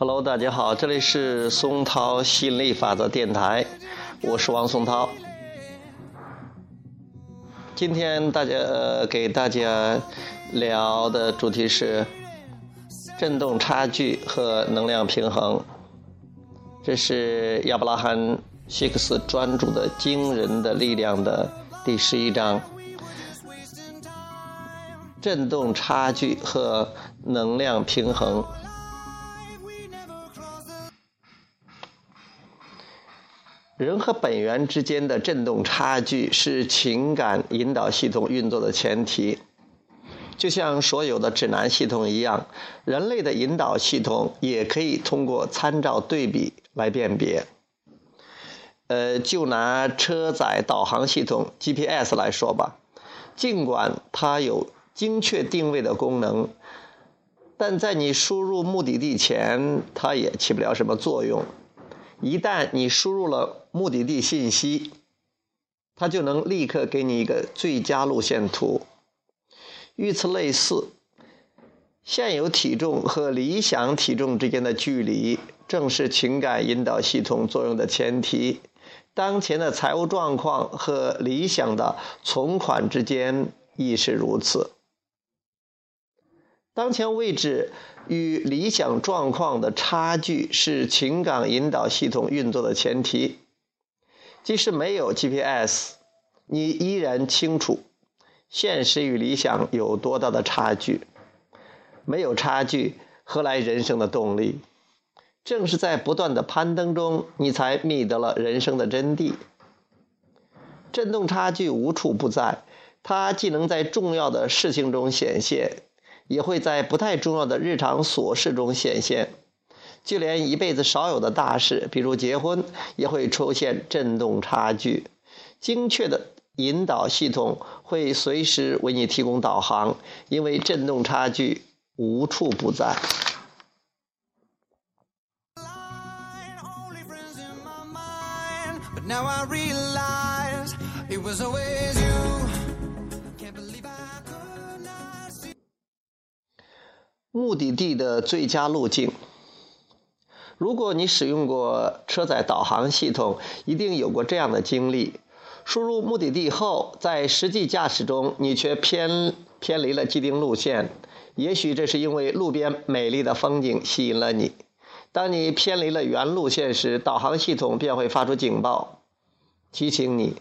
Hello，大家好，这里是松涛吸引力法则电台，我是王松涛。今天大家、呃、给大家聊的主题是振动差距和能量平衡。这是亚伯拉罕·希克斯专注的《惊人的力量》的第十一章：振动差距和能量平衡。人和本源之间的振动差距是情感引导系统运作的前提。就像所有的指南系统一样，人类的引导系统也可以通过参照对比来辨别。呃，就拿车载导航系统 GPS 来说吧，尽管它有精确定位的功能，但在你输入目的地前，它也起不了什么作用。一旦你输入了目的地信息，它就能立刻给你一个最佳路线图。与此类似，现有体重和理想体重之间的距离，正是情感引导系统作用的前提。当前的财务状况和理想的存款之间亦是如此。当前位置与理想状况的差距是情感引导系统运作的前提。即使没有 GPS，你依然清楚现实与理想有多大的差距。没有差距，何来人生的动力？正是在不断的攀登中，你才觅得了人生的真谛。振动差距无处不在，它既能在重要的事情中显现。也会在不太重要的日常琐事中显现，就连一辈子少有的大事，比如结婚，也会出现振动差距。精确的引导系统会随时为你提供导航，因为振动差距无处不在。it was always 目的地的最佳路径。如果你使用过车载导航系统，一定有过这样的经历：输入目的地后，在实际驾驶中，你却偏偏离了既定路线。也许这是因为路边美丽的风景吸引了你。当你偏离了原路线时，导航系统便会发出警报，提醒你。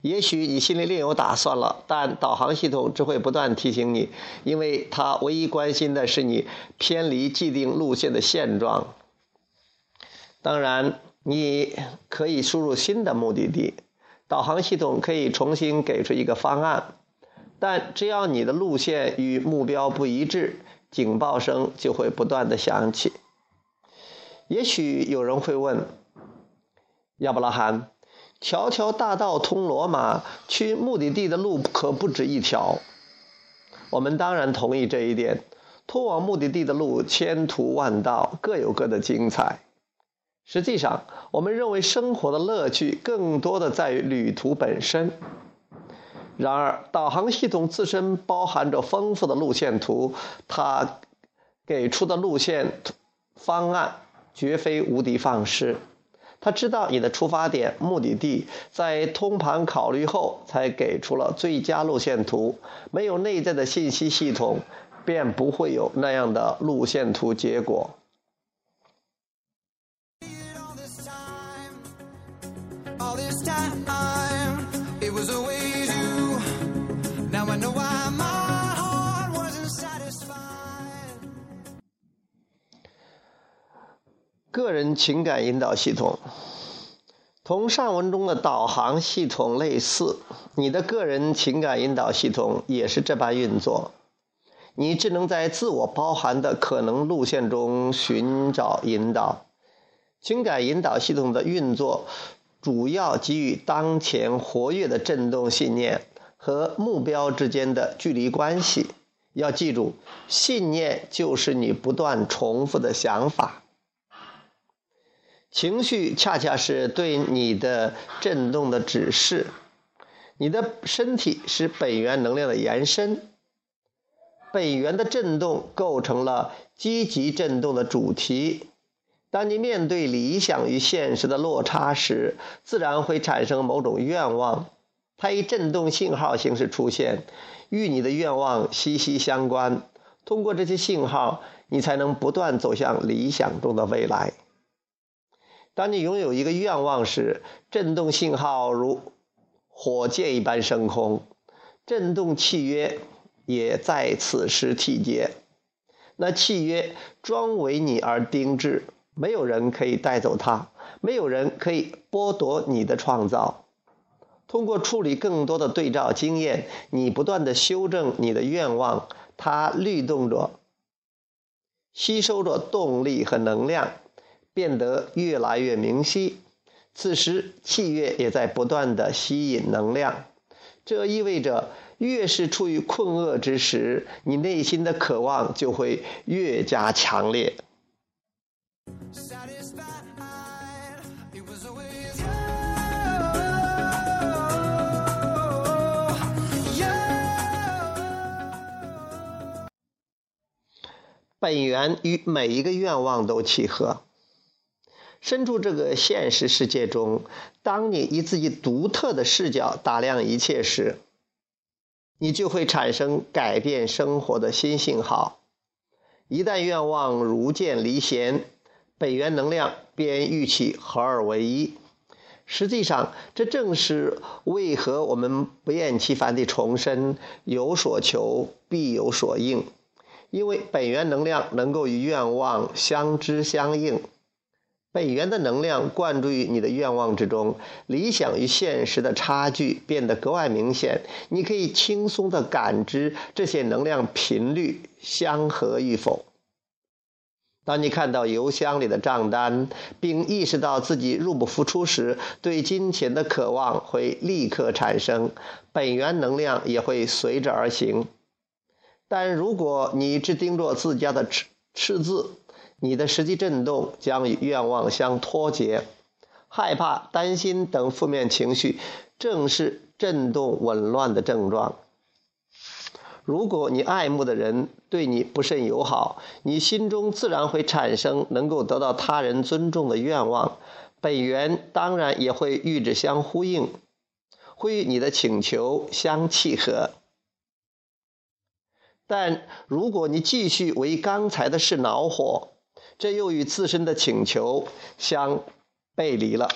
也许你心里另有打算了，但导航系统只会不断提醒你，因为它唯一关心的是你偏离既定路线的现状。当然，你可以输入新的目的地，导航系统可以重新给出一个方案，但只要你的路线与目标不一致，警报声就会不断的响起。也许有人会问，亚伯拉罕。条条大道通罗马，去目的地的路可不止一条。我们当然同意这一点。通往目的地的路千途万道，各有各的精彩。实际上，我们认为生活的乐趣更多的在于旅途本身。然而，导航系统自身包含着丰富的路线图，它给出的路线方案绝非无的放矢。他知道你的出发点、目的地，在通盘考虑后才给出了最佳路线图。没有内在的信息系统，便不会有那样的路线图结果。个人情感引导系统同上文中的导航系统类似，你的个人情感引导系统也是这般运作。你只能在自我包含的可能路线中寻找引导。情感引导系统的运作主要基于当前活跃的振动信念和目标之间的距离关系。要记住，信念就是你不断重复的想法。情绪恰恰是对你的振动的指示。你的身体是本源能量的延伸，本源的振动构成了积极振动的主题，当你面对理想与现实的落差时，自然会产生某种愿望，它以振动信号形式出现，与你的愿望息息相关。通过这些信号，你才能不断走向理想中的未来。当你拥有一个愿望时，振动信号如火箭一般升空，振动契约也在此时缔结。那契约专为你而定制。没有人可以带走它，没有人可以剥夺你的创造。通过处理更多的对照经验，你不断的修正你的愿望，它律动着，吸收着动力和能量，变得越来越明晰。此时，契约也在不断的吸引能量。这意味着，越是处于困厄之时，你内心的渴望就会越加强烈。本源与每一个愿望都契合。身处这个现实世界中，当你以自己独特的视角打量一切时，你就会产生改变生活的新信号。一旦愿望如箭离弦，本源能量便与其合二为一。实际上，这正是为何我们不厌其烦地重申“有所求必有所应”，因为本源能量能够与愿望相知相应。本源的能量灌注于你的愿望之中，理想与现实的差距变得格外明显。你可以轻松地感知这些能量频率相合与否。当你看到邮箱里的账单，并意识到自己入不敷出时，对金钱的渴望会立刻产生，本源能量也会随之而行。但如果你只盯着自家的赤赤字，你的实际振动将与愿望相脱节。害怕、担心等负面情绪，正是振动紊乱的症状。如果你爱慕的人对你不甚友好，你心中自然会产生能够得到他人尊重的愿望，本源当然也会与之相呼应，会与你的请求相契合。但如果你继续为刚才的事恼火，这又与自身的请求相背离了。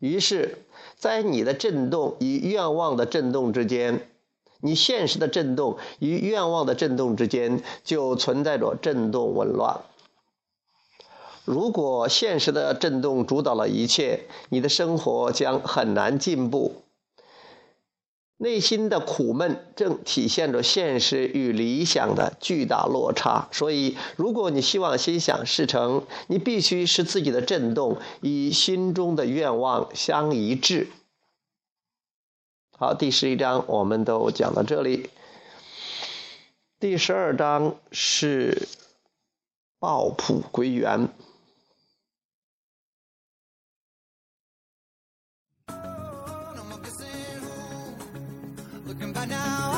于是，在你的震动与愿望的震动之间。你现实的震动与愿望的震动之间就存在着震动紊乱。如果现实的震动主导了一切，你的生活将很难进步。内心的苦闷正体现着现实与理想的巨大落差。所以，如果你希望心想事成，你必须使自己的震动与心中的愿望相一致。好，第十一章我们都讲到这里。第十二章是抱朴归元。Looking back now.